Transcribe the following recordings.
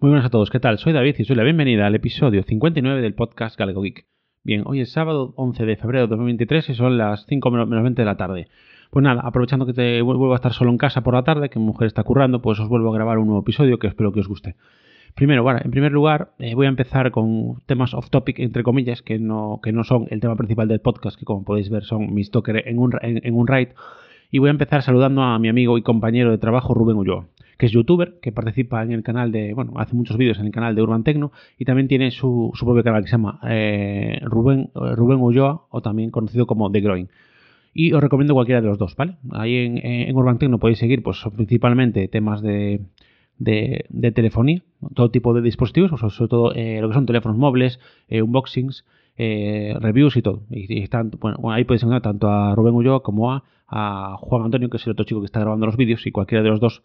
Muy buenas a todos, ¿qué tal? Soy David y soy la bienvenida al episodio 59 del podcast Galego Geek. Bien, hoy es sábado 11 de febrero de 2023 y son las 5 menos 20 de la tarde. Pues nada, aprovechando que te vuelvo a estar solo en casa por la tarde, que mi mujer está currando, pues os vuelvo a grabar un nuevo episodio que espero que os guste. Primero, bueno, en primer lugar, eh, voy a empezar con temas off topic, entre comillas, que no, que no son el tema principal del podcast, que como podéis ver son mis toques en un, en, un raid. Y voy a empezar saludando a mi amigo y compañero de trabajo Rubén Ulloa que es youtuber, que participa en el canal de, bueno, hace muchos vídeos en el canal de Urban Tecno y también tiene su, propio canal que se llama eh, Rubén, Rubén Ulloa o también conocido como The Groin. Y os recomiendo cualquiera de los dos, ¿vale? Ahí en, en Urban Tecno podéis seguir, pues principalmente temas de, de, telefonía, todo tipo de dispositivos, sobre todo eh, lo que son teléfonos móviles, eh, unboxings, reviews y todo. Y, están, bueno, ahí podéis encontrar tanto a Rubén Ulloa como a, Juan Antonio, que es el otro chico que está grabando los vídeos, y cualquiera de los dos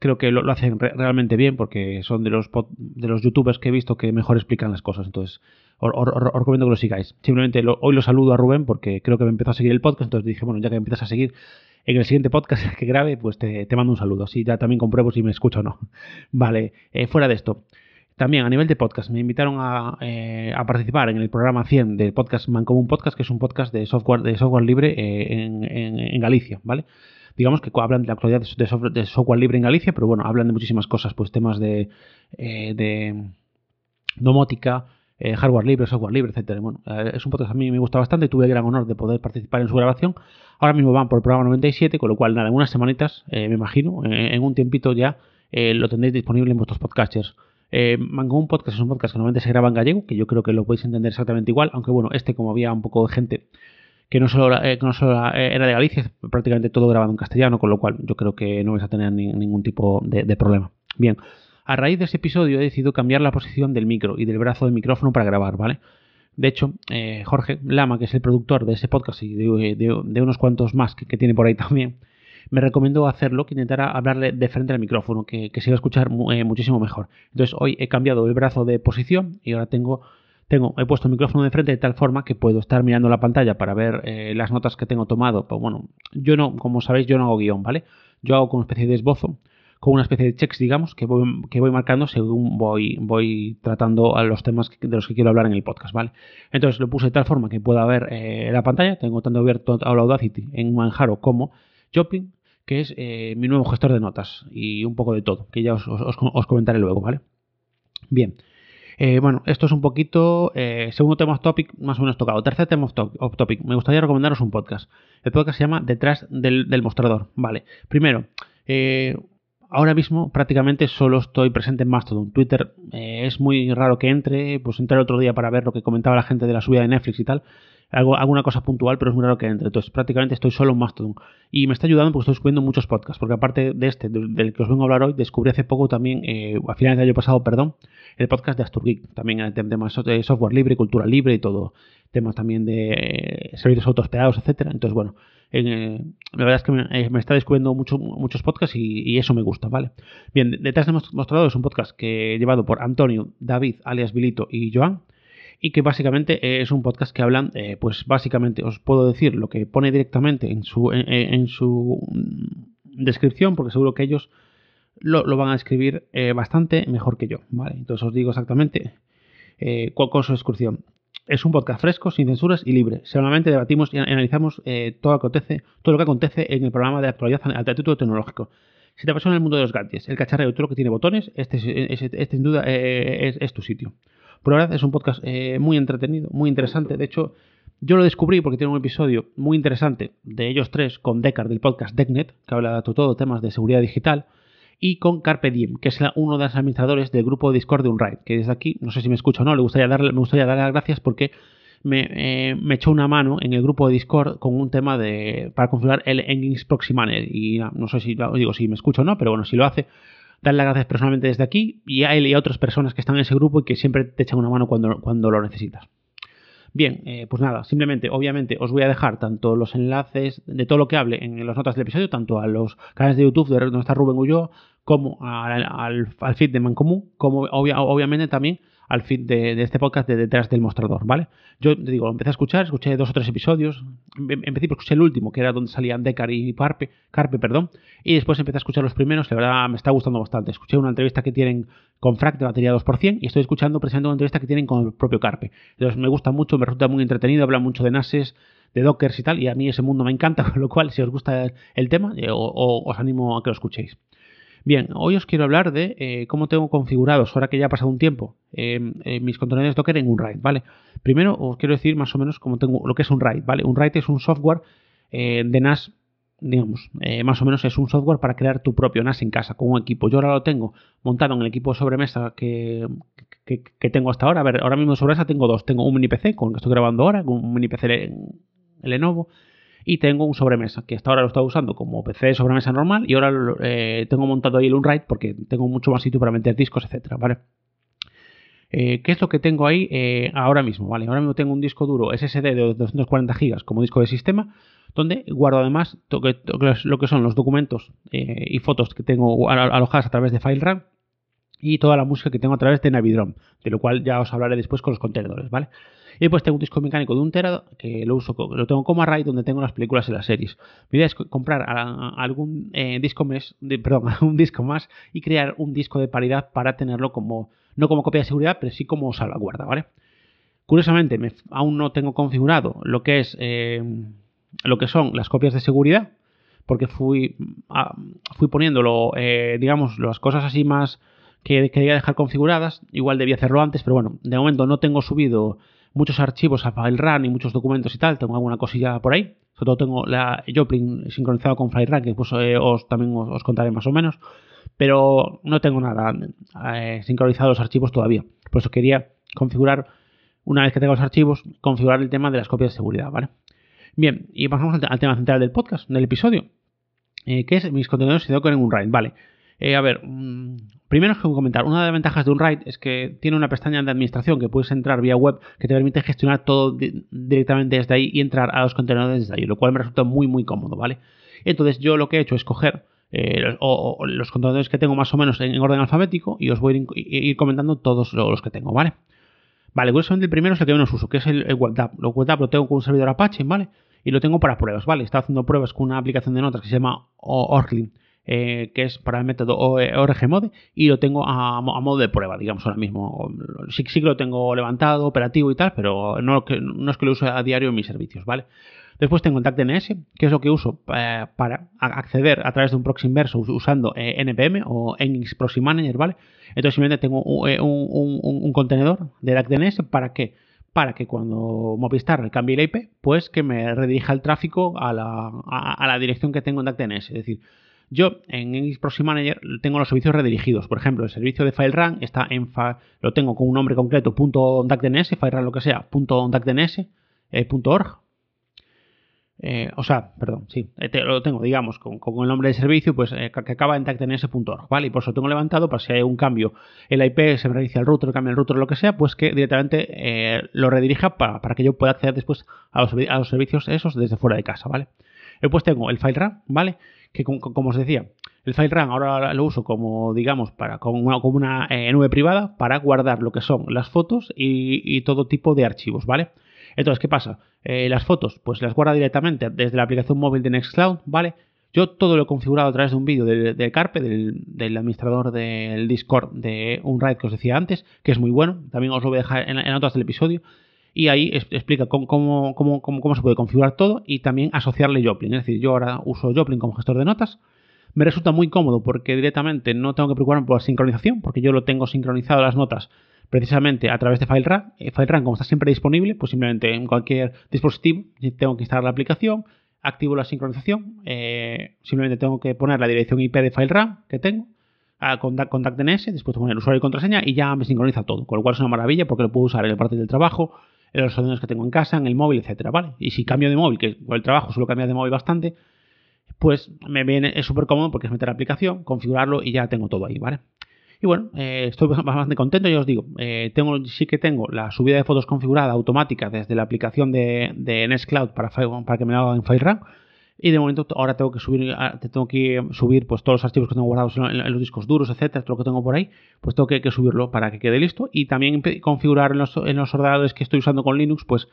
creo que lo, hacen realmente bien porque son de los, de los youtubers que he visto que mejor explican las cosas. Entonces, os, recomiendo que lo sigáis. Simplemente hoy lo saludo a Rubén porque creo que me empezó a seguir el podcast, entonces dije, bueno, ya que me empiezas a seguir en el siguiente podcast que grabe, pues te, mando un saludo. Así ya también compruebo si me escucho o no. Vale, eh, fuera de esto. También a nivel de podcast, me invitaron a, eh, participar en el programa 100 del podcast Mancomún Podcast, que es un podcast de software, de software libre eh, en, Galicia, ¿vale? digamos que hablan de la actualidad de, software, libre en Galicia, pero bueno, hablan de muchísimas cosas, pues temas de, eh, de domótica, eh, hardware libre, software libre, etcétera. Bueno, eh, es un podcast que a mí me gusta bastante tuve el gran honor de poder participar en su grabación. Ahora mismo van por el programa 97, con lo cual, nada, en unas semanitas, me imagino, en un tiempito ya lo tendréis disponible en vuestros podcasters. Eh, un Podcast es un podcast que normalmente se graba en gallego, que yo creo que lo podéis entender exactamente igual, aunque bueno, este como había un poco de gente que no solo, eh, no solo eh, era de Galicia, prácticamente todo grabado en castellano, con lo cual yo creo que no vais a tener ningún tipo de, problema. Bien, a raíz de ese episodio he decidido cambiar la posición del micro y del brazo del micrófono para grabar, ¿vale? De hecho, eh, Jorge Lama, que es el productor de ese podcast y de, unos cuantos más que, tiene por ahí también, me recomendó hacerlo, que intentara hablarle de frente al micrófono, que, se iba a escuchar muchísimo mejor. Entonces hoy he cambiado el brazo de posición y ahora tengo tengo, he puesto el micrófono de frente de tal forma que puedo estar mirando la pantalla para ver eh, las notas que tengo tomado. Pues bueno, yo no, como sabéis, yo no hago guion, ¿vale? Yo hago con una especie de esbozo, con una especie de checks, digamos, que voy, que voy marcando según voy, voy tratando a los temas de los que quiero hablar en el podcast, ¿vale? Entonces lo puse de tal forma que pueda ver eh, la pantalla. Tengo tanto abierto Audacity en Manjaro como Shopping, que es eh, mi nuevo gestor de notas y un poco de todo, que ya os, comentaré luego, ¿vale? Bien. Eh, bueno, esto es un poquito, eh, segundo tema off topic, más o menos tocado. Tercer tema off topic, me gustaría recomendaros un podcast. El podcast se llama Detrás del, mostrador. Vale, primero, eh, ahora mismo prácticamente solo estoy presente en Mastodon. Twitter es muy raro que entre, pues entré el otro día para ver lo que comentaba la gente de la subida de Netflix y tal. Hago alguna cosa puntual, pero es muy raro que entre. Entonces, prácticamente estoy solo en Mastodon. Y me está ayudando porque estoy descubriendo muchos podcasts. Porque aparte de este, del, que os vengo a hablar hoy, descubrí hace poco también, a finales del año pasado, perdón, el podcast de Asturgeek, también hay temas de software libre, cultura libre y todo, temas también de eh, servicios autohospedados, etcétera. Entonces, bueno, eh, la verdad es que eh, me, está descubriendo mucho, muchos podcasts y, eso me gusta, ¿vale? Bien, detrás de Mostrador es un podcast que llevado por Antonio, David, alias Bilito y Joan y que básicamente es un podcast que hablan, pues básicamente os puedo decir lo que pone directamente en su, en su mm, descripción, porque seguro que ellos lo, van a escribir eh, bastante mejor que yo, ¿vale? Entonces os digo exactamente eh, cuál es su descripción. Es un podcast fresco, sin censuras y libre. Solamente debatimos y analizamos eh, todo, lo que acontece, todo lo que acontece en el programa de actualidad al título tecnológico. Si te apasiona el mundo de los gadgets, el cacharreo todo lo que tiene botones, este, este sin duda es, tu sitio. Por verdad es un podcast muy entretenido, muy interesante. De hecho, yo lo descubrí porque tiene un episodio muy interesante de ellos tres con Deckard del podcast DeckNet, que habla de todo temas de seguridad digital y con Carpe Diem, que es uno de los administradores del grupo de Discord de Unride, que desde aquí, no sé si me escucha o no, le gustaría darle, me gustaría darle las gracias porque eh, me, echó una mano en el grupo de Discord con un tema de para configurar el Nginx Proxy Manager y no, sé si digo si me escucha o no, pero bueno, si lo hace, darle las gracias personalmente desde aquí y a él y a otras personas que están en ese grupo y que siempre te echan una mano cuando, cuando lo necesitas. Bien, eh, pues nada, simplemente, obviamente, os voy a dejar tanto los enlaces de todo lo que hable en las notas del episodio, tanto a los canales de YouTube de donde está Rubén Ulloa, como al, al, feed de Mancomún, como obviamente también al fin de, este podcast de detrás del mostrador, ¿vale? Yo te digo, empecé a escuchar, escuché dos o tres episodios, en, principio escuché el último, que era donde salían Decar y Carpe, Carpe, perdón, y después empecé a escuchar los primeros, la verdad me está gustando bastante. Escuché una entrevista que tienen con Frac de batería 2% y estoy escuchando precisamente una entrevista que tienen con el propio Carpe. Entonces me gusta mucho, me resulta muy entretenido, habla mucho de NASes, de Dockers y tal, y a mí ese mundo me encanta, con lo cual si os gusta el tema, eh, os animo a que lo escuchéis. Bien, hoy os quiero hablar de eh, cómo tengo configurados, ahora que ya ha pasado un tiempo, em, eh, mis contenedores Docker en un RAID, ¿vale? Primero os quiero decir más o menos cómo tengo lo que es un RAID, ¿vale? Un RAID es un software eh, de NAS, digamos, más o menos es un software para crear tu propio NAS en casa con un equipo. Yo ahora lo tengo montado en el equipo sobremesa que, que, tengo hasta ahora. A ver, ahora mismo sobremesa tengo dos. Tengo un mini PC con el que estoy grabando ahora, un mini PC Lenovo y tengo un sobremesa que hasta ahora lo estaba usando como PC de sobremesa normal y ahora eh, tengo montado ahí el Unwrite porque tengo mucho más sitio para meter discos, etcétera, ¿vale? Eh, ¿Qué es lo que tengo ahí eh, ahora mismo? ¿vale? Ahora mismo tengo un disco duro SSD de 240 GB como disco de sistema, donde guardo además lo que son los documentos y fotos que tengo alojadas a través de FileRAM y toda la música que tengo a través de Navidrom, de lo cual ya os hablaré después con los contenedores, ¿vale? Y después tengo un disco mecánico de un tera que lo uso, lo tengo como array donde tengo las películas y las series. Mi idea es comprar algún eh, disco mes, perdón, un disco más y crear un disco de paridad para tenerlo como, no como copia de seguridad, pero sí como salvaguarda, ¿vale? Curiosamente, aún no tengo configurado lo que es eh, lo que son las copias de seguridad, porque fui, fui poniéndolo, eh, digamos, las cosas así más que quería dejar configuradas. Igual debía hacerlo antes, pero bueno, de momento no tengo subido muchos archivos a FileRun y muchos documentos y tal. Tengo alguna cosilla por ahí. Sobre todo tengo la Joplin sincronizado con FileRun, que pues, eh, os, también os, contaré más o menos. Pero no tengo nada eh, sincronizado los archivos todavía. Por eso quería configurar, una vez que tenga los archivos, configurar el tema de las copias de seguridad, ¿vale? Bien, y pasamos al, tema central del podcast, del episodio, eh, que es mis contenedores de Docker en un RAID, ¿vale? Eh, a ver, mm, primero os quiero comentar, una de las ventajas de un RAID es que tiene una pestaña de administración que puedes entrar vía web que te permite gestionar todo directamente desde ahí y entrar a los contenedores desde ahí, lo cual me resulta muy muy cómodo, ¿vale? Entonces yo lo que he hecho es coger eh, los contenedores que tengo más o menos en, orden alfabético y os voy a ir, comentando todos los que tengo, ¿vale? Vale, curiosamente el primero es el que menos uso, que es el, el WebDAV. Lo WebDAV lo tengo con un servidor Apache, ¿vale? Y lo tengo para pruebas, ¿vale? Estaba haciendo pruebas con una aplicación de notas que se llama Orklin eh, que es para el método ORGMode, y lo tengo a, modo de prueba, digamos, ahora mismo. Sí, sí que lo tengo levantado, operativo y tal, pero no, no es que lo use a diario en mis servicios, ¿vale? Después tengo DNS, que es lo que uso eh, para acceder a través de un proxy inverso usando eh, NPM o Nginx Proxy Manager, ¿vale? Entonces simplemente tengo un, contenedor de DNS para que para que cuando Movistar cambie la IP, pues que me redirija el tráfico a la, a la dirección que tengo en DNS. Es decir, yo en Proxy Manager tengo los servicios redirigidos. Por ejemplo, el servicio de FileRun está en lo tengo con un nombre concreto, .dacdns, FileRun lo que sea, .dacdns, eh, eh, o sea, perdón, sí, eh, lo tengo, digamos, con, el nombre del servicio, pues que acaba en dacdns.org, ¿vale? Y por eso lo tengo levantado para si hay un cambio en la IP, se reinicia el router, cambia el router, lo que sea, pues que directamente lo redirija para, que yo pueda acceder después a los, a los servicios esos desde fuera de casa, ¿vale? Después tengo el FileRun, ¿vale? Que como, os decía, el FileRAM ahora lo uso como, digamos, para, como una, eh, nube privada para guardar lo que son las fotos y, todo tipo de archivos, ¿vale? Entonces, ¿qué pasa? Eh, las fotos, pues las guarda directamente desde la aplicación móvil de Nextcloud, ¿vale? Yo todo lo he configurado a través de un vídeo de, Carpe, del, administrador del Discord de Unride que os decía antes, que es muy bueno. También os lo voy a dejar en, en del episodio y ahí explica cómo, cómo, cómo, cómo, se puede configurar todo y también asociarle Joplin. Es decir, yo ahora uso Joplin como gestor de notas. Me resulta muy cómodo porque directamente no tengo que preocuparme por la sincronización, porque yo lo tengo sincronizado las notas precisamente a través de FileRun. Eh, FileRun, como está siempre disponible, pues simplemente en cualquier dispositivo tengo que instalar la aplicación, activo la sincronización, eh, simplemente tengo que poner la dirección IP de FileRun que tengo, a contact, DNS, después poner usuario y contraseña y ya me sincroniza todo, con lo cual es una maravilla porque lo puedo usar en el parte del trabajo, en los ordenadores que tengo en casa, en el móvil, etcétera, ¿vale? Y si cambio de móvil, que por el trabajo suelo cambiar de móvil bastante, pues me viene, es súper cómodo porque es meter la aplicación, configurarlo y ya tengo todo ahí, ¿vale? Y bueno, eh, estoy bastante contento, ya os digo, eh, tengo, sí que tengo la subida de fotos configurada automática desde la aplicación de, de Nextcloud para, para que me lo haga en FileRun. Y de momento ahora tengo que subir, tengo que subir pues todos los archivos que tengo guardados en, los discos duros, etcétera, todo lo que tengo por ahí, pues tengo que, subirlo para que quede listo. Y también configurar en los, en los ordenadores que estoy usando con Linux, pues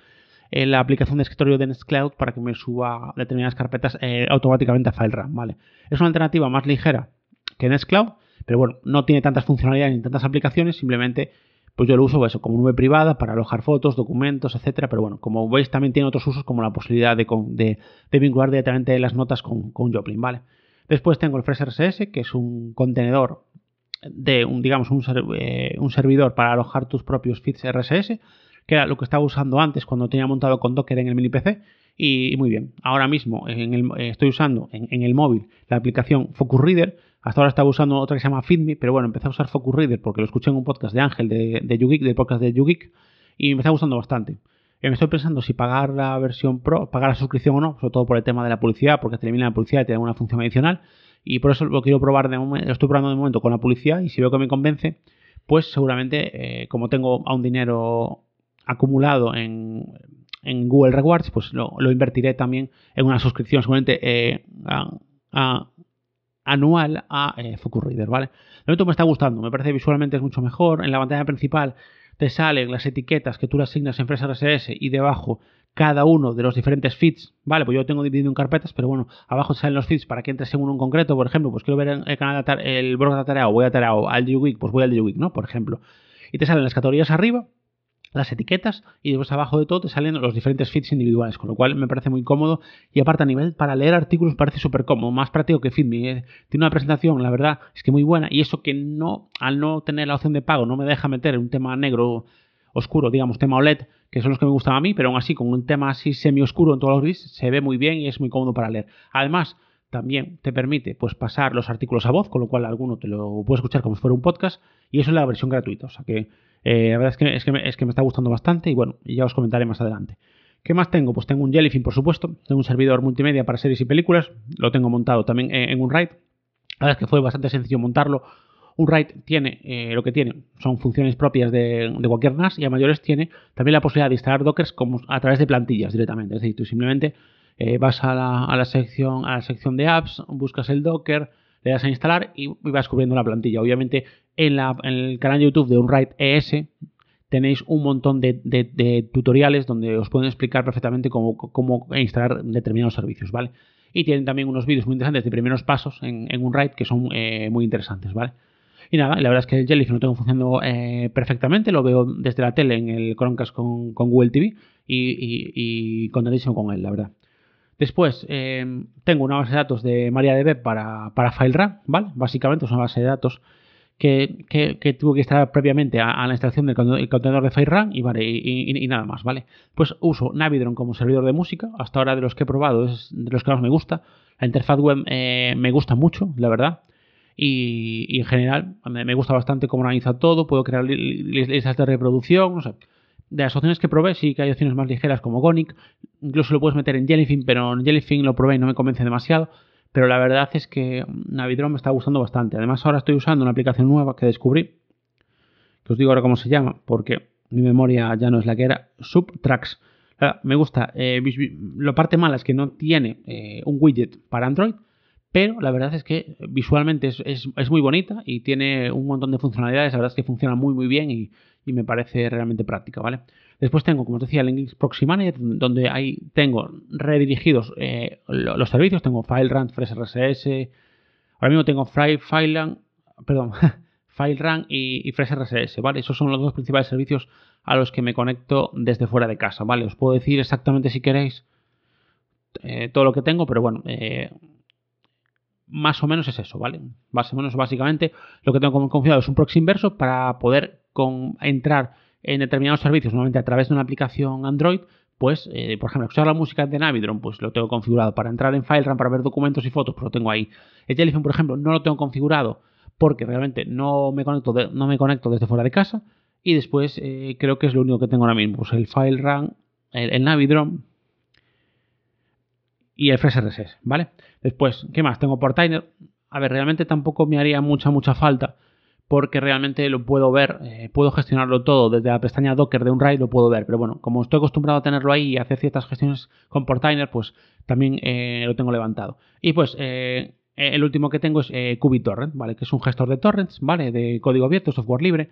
en la aplicación de escritorio de Nextcloud para que me suba determinadas carpetas eh, automáticamente a FileRAM, ¿vale? Es una alternativa más ligera que Nextcloud, pero bueno, no tiene tantas funcionalidades ni tantas aplicaciones, simplemente pues yo lo uso eso, como nube privada para alojar fotos, documentos, etcétera. Pero bueno, como veis, también tiene otros usos como la posibilidad de, vincular directamente las notas con, Joplin, ¿vale? Después tengo el FreshRSS, que es un contenedor de un, digamos, un, eh, un servidor para alojar tus propios feeds RSS, que era lo que estaba usando antes cuando tenía montado con Docker en el mini PC. Y, muy bien, ahora mismo el, estoy usando en, el móvil la aplicación Focus Reader hasta ahora estaba usando otra que se llama FeedMe, pero bueno, empecé a usar Focus Reader porque lo escuché en un podcast de Ángel de, de YouGeek, del podcast de YouGeek, y me está gustando bastante. Me estoy pensando si pagar la versión Pro, pagar la suscripción o no, sobre todo por el tema de la publicidad, porque te elimina la publicidad y te da una función adicional. Y por eso lo quiero probar de momento, lo estoy probando de momento con la publicidad y si veo que me convence, pues seguramente, eh, como tengo aún dinero acumulado en, Google Rewards, pues lo, invertiré también en una suscripción, seguramente eh, a anual a eh, Focus Reader, ¿vale? De momento me está gustando, me parece visualmente es mucho mejor. En la pantalla principal te salen las etiquetas que tú le asignas en FreshRSS y debajo cada uno de los diferentes feeds, ¿vale? Pues yo tengo dividido en carpetas, pero bueno, abajo salen los feeds para que entres en uno en concreto, por ejemplo, pues quiero ver el canal el blog de Tarea o voy a Tarea o al Week, pues voy al Week, ¿no? Por ejemplo. Y te salen las categorías arriba las etiquetas y después abajo de todo te salen los diferentes feeds individuales, con lo cual me parece muy cómodo y aparte a nivel para leer artículos parece súper cómodo, más práctico que FeedMe. ¿eh? Tiene una presentación, la verdad, es que muy buena y eso que no, al no tener la opción de pago, no me deja meter un tema negro oscuro, digamos, tema OLED, que son los que me gustan a mí, pero aún así con un tema así semi oscuro en todos los gris se ve muy bien y es muy cómodo para leer. Además, también te permite pues pasar los artículos a voz, con lo cual alguno te lo puede escuchar como si fuera un podcast y eso es la versión gratuita, o sea que eh, la verdad es que, es, que me, es que me está gustando bastante y bueno, ya os comentaré más adelante. ¿Qué más tengo? Pues tengo un Jellyfin, por supuesto. Tengo un servidor multimedia para series y películas. Lo tengo montado también en, un RAID. La verdad es que fue bastante sencillo montarlo. Un RAID tiene eh, lo que tiene, son funciones propias de, cualquier NAS y a mayores tiene también la posibilidad de instalar dockers como a través de plantillas directamente. Es decir, tú simplemente eh, vas a la, a la, sección, a la sección de apps, buscas el docker, le das a instalar y, vas cubriendo la plantilla. Obviamente en, el canal de YouTube de Unwrite ES tenéis un montón de, tutoriales donde os pueden explicar perfectamente cómo, cómo instalar determinados servicios, ¿vale? Y tienen también unos vídeos muy interesantes de primeros pasos en, en Unwrite que son eh, muy interesantes, ¿vale? Y nada, la verdad es que el Jellyfish lo tengo funcionando eh, perfectamente, lo veo desde la tele en el Chromecast con, Google TV y, y, y contentísimo con él, la verdad. Después, eh, tengo una base de datos de MariaDB para, para FileRAM, ¿vale? Básicamente es una base de datos que, que, tuve que instalar previamente a, la instalación del contenedor de FileRAM y, vale, y, nada más, ¿vale? Pues uso Navidron como servidor de música. Hasta ahora de los que he probado es de los que más me gusta. La interfaz web eh, me gusta mucho, la verdad. Y, en general me, gusta bastante cómo organiza todo. Puedo crear listas de reproducción, no sé de las opciones que probé, sí que hay opciones más ligeras como Gonic. Incluso lo puedes meter en Jellyfin, pero en Jellyfin lo probé y no me convence demasiado. Pero la verdad es que Navidron me está gustando bastante. Además, ahora estoy usando una aplicación nueva que descubrí. Que os digo ahora cómo se llama, porque mi memoria ya no es la que era. Subtracks. Me gusta. Eh, la parte mala es que no tiene eh, un widget para Android. Pero la verdad es que visualmente es, es, muy bonita y tiene un montón de funcionalidades. La verdad es que funciona muy muy bien y, y me parece realmente práctica, ¿vale? Después tengo, como os decía, el Linux Proxy donde ahí tengo redirigidos eh, los servicios, tengo FileRun, FreshRSS, ahora mismo tengo FileRun, perdón, FileRun y, y FreshRSS, ¿vale? Esos son los dos principales servicios a los que me conecto desde fuera de casa, ¿vale? Os puedo decir exactamente si queréis eh, todo lo que tengo, pero bueno, eh, más o menos es eso, ¿vale? Más o menos, básicamente, lo que tengo confiado es un proxy inverso para poder entrar en determinados servicios, normalmente a través de una aplicación Android, pues, eh, por ejemplo, escuchar la música de Navidron, pues lo tengo configurado. Para entrar en FileRAM, para ver documentos y fotos, pues lo tengo ahí. El Telephone, por ejemplo, no lo tengo configurado porque realmente no me conecto, no me conecto desde fuera de casa. Y después eh, creo que es lo único que tengo ahora mismo, pues el FileRAM, el, el Navidron y el FreshRSS, ¿vale? Después, ¿qué más? Tengo Portainer. A ver, realmente tampoco me haría mucha, mucha falta porque realmente lo puedo ver, eh, puedo gestionarlo todo desde la pestaña Docker de un RAID, lo puedo ver, pero bueno, como estoy acostumbrado a tenerlo ahí y hacer ciertas gestiones con Portainer, pues también eh, lo tengo levantado. Y pues eh, el último que tengo es QBTorrent, ¿vale? Que es un gestor de torrents, ¿vale? De código abierto, software libre.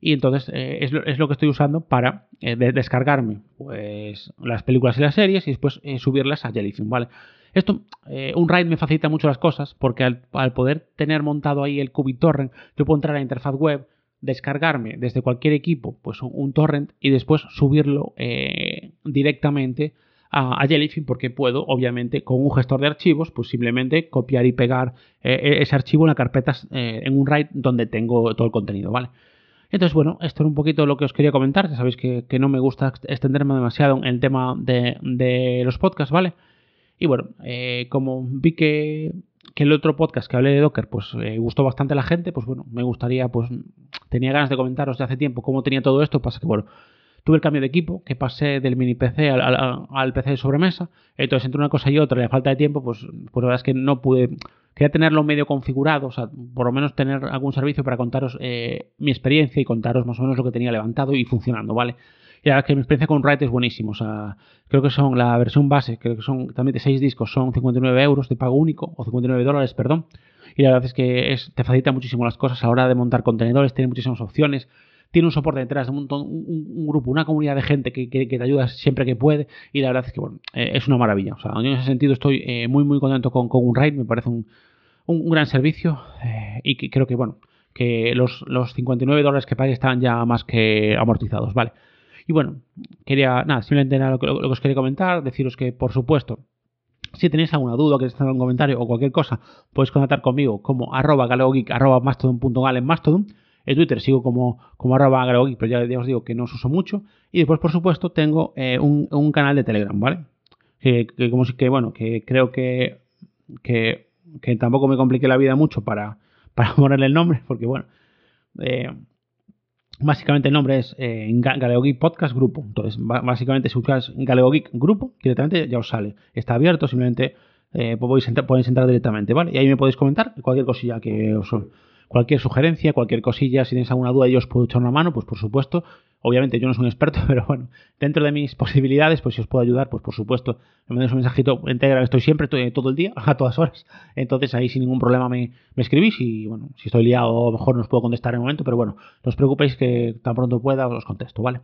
Y entonces es lo, es, lo, que estoy usando para descargarme pues, las películas y las series y después subirlas a Jellyfin, ¿vale? Esto, eh, un RAID me facilita mucho las cosas porque al, poder tener montado ahí el torrent yo puedo entrar a la interfaz web, descargarme desde cualquier equipo pues un, torrent y después subirlo eh, directamente a, Jellyfin porque puedo, obviamente, con un gestor de archivos, pues simplemente copiar y pegar eh, ese archivo en la carpeta en un RAID donde tengo todo el contenido, ¿vale? Entonces, bueno, esto era un poquito lo que os quería comentar. Ya sabéis que, no me gusta extenderme demasiado en el tema de, de los podcasts, ¿vale? Y bueno, eh, como vi que, el otro podcast que hablé de Docker, pues eh, gustó bastante la gente, pues bueno, me gustaría, pues tenía ganas de comentaros de hace tiempo cómo tenía todo esto, pasa que bueno, tuve el cambio de equipo, que pasé del mini PC al, PC de sobremesa, entonces entre una cosa y otra y a falta de tiempo, pues, pues la verdad es que no pude, quería tenerlo medio configurado, o sea, por lo menos tener algún servicio para contaros eh, mi experiencia y contaros más o menos lo que tenía levantado y funcionando, ¿vale? Y la que mi experiencia con Write es buenísimo. O sea, creo que son la versión base, creo que son también de 6 discos, son 59 euros de pago único, o 59 dólares, perdón. Y la verdad es que es, te facilita muchísimo las cosas a la hora de montar contenedores, tiene muchísimas opciones. Tiene un soporte detrás, un, montón, un, grupo, una comunidad de gente que, que, te ayuda siempre que puede. Y la verdad es que bueno, eh, es una maravilla. O sea, en ese sentido estoy eh, muy, muy contento con, con Unride. Me parece un, un gran servicio. Eh, y que creo que, bueno, que los, los 59 dólares que pague están ya más que amortizados, ¿vale? Y bueno, quería, nada, simplemente lo que, os quería comentar, deciros que, por supuesto, si tenéis alguna duda, queréis hacer un comentario o cualquier cosa, podéis contactar conmigo como arroba galeogeek, arroba mastodon.gal en Mastodon. En Twitter sigo como, como arroba galeogeek, pero ya, os digo que no os uso mucho. Y después, por supuesto, tengo eh, un, canal de Telegram, ¿vale? Que, como si que, bueno, que creo que, que, tampoco me complique la vida mucho para, para ponerle el nombre, porque bueno, eh, Básicamente el nombre es eh, Galeo Geek Podcast Grupo. Entonces, básicamente si buscas Galeo Geek Grupo, directamente ya os sale. Está abierto, simplemente eh, podéis, entrar, podéis, entrar, directamente, ¿vale? Y ahí me podéis comentar cualquier cosilla que os, cualquier sugerencia, cualquier cosilla, si tenéis alguna duda y os puedo echar una mano, pues por supuesto. Obviamente yo no soy un experto, pero bueno, dentro de mis posibilidades, pues si os puedo ayudar, pues por supuesto, me mandáis un mensajito en Telegram, estoy siempre, todo el día, a todas horas. Entonces ahí sin ningún problema me, escribís y bueno, si estoy liado, mejor no os puedo contestar en el momento, pero bueno, no os preocupéis que tan pronto pueda os contesto, ¿vale?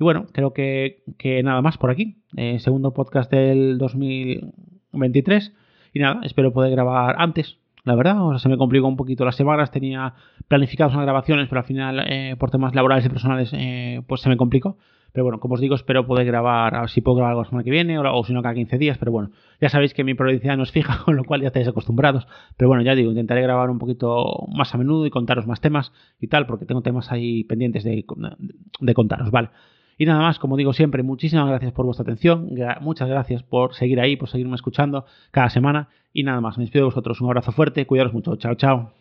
Y bueno, creo que, nada más por aquí. Eh, segundo podcast del 2023. Y nada, espero poder grabar antes la verdad. O sea, se me complicó un poquito las semanas, tenía planificadas unas grabaciones, pero al final, eh, por temas laborales y personales, eh, pues se me complicó. Pero bueno, como os digo, espero poder grabar, a ver si puedo grabar algo la semana que viene o, si no cada 15 días. Pero bueno, ya sabéis que mi periodicidad no es fija, con lo cual ya estáis acostumbrados. Pero bueno, ya digo, intentaré grabar un poquito más a menudo y contaros más temas y tal, porque tengo temas ahí pendientes de, de contaros, ¿vale? Y nada más, como digo siempre, muchísimas gracias por vuestra atención, muchas gracias por seguir ahí, por seguirme escuchando cada semana. Y nada más, me despido de vosotros. Un abrazo fuerte, cuidaros mucho. Chao, chao.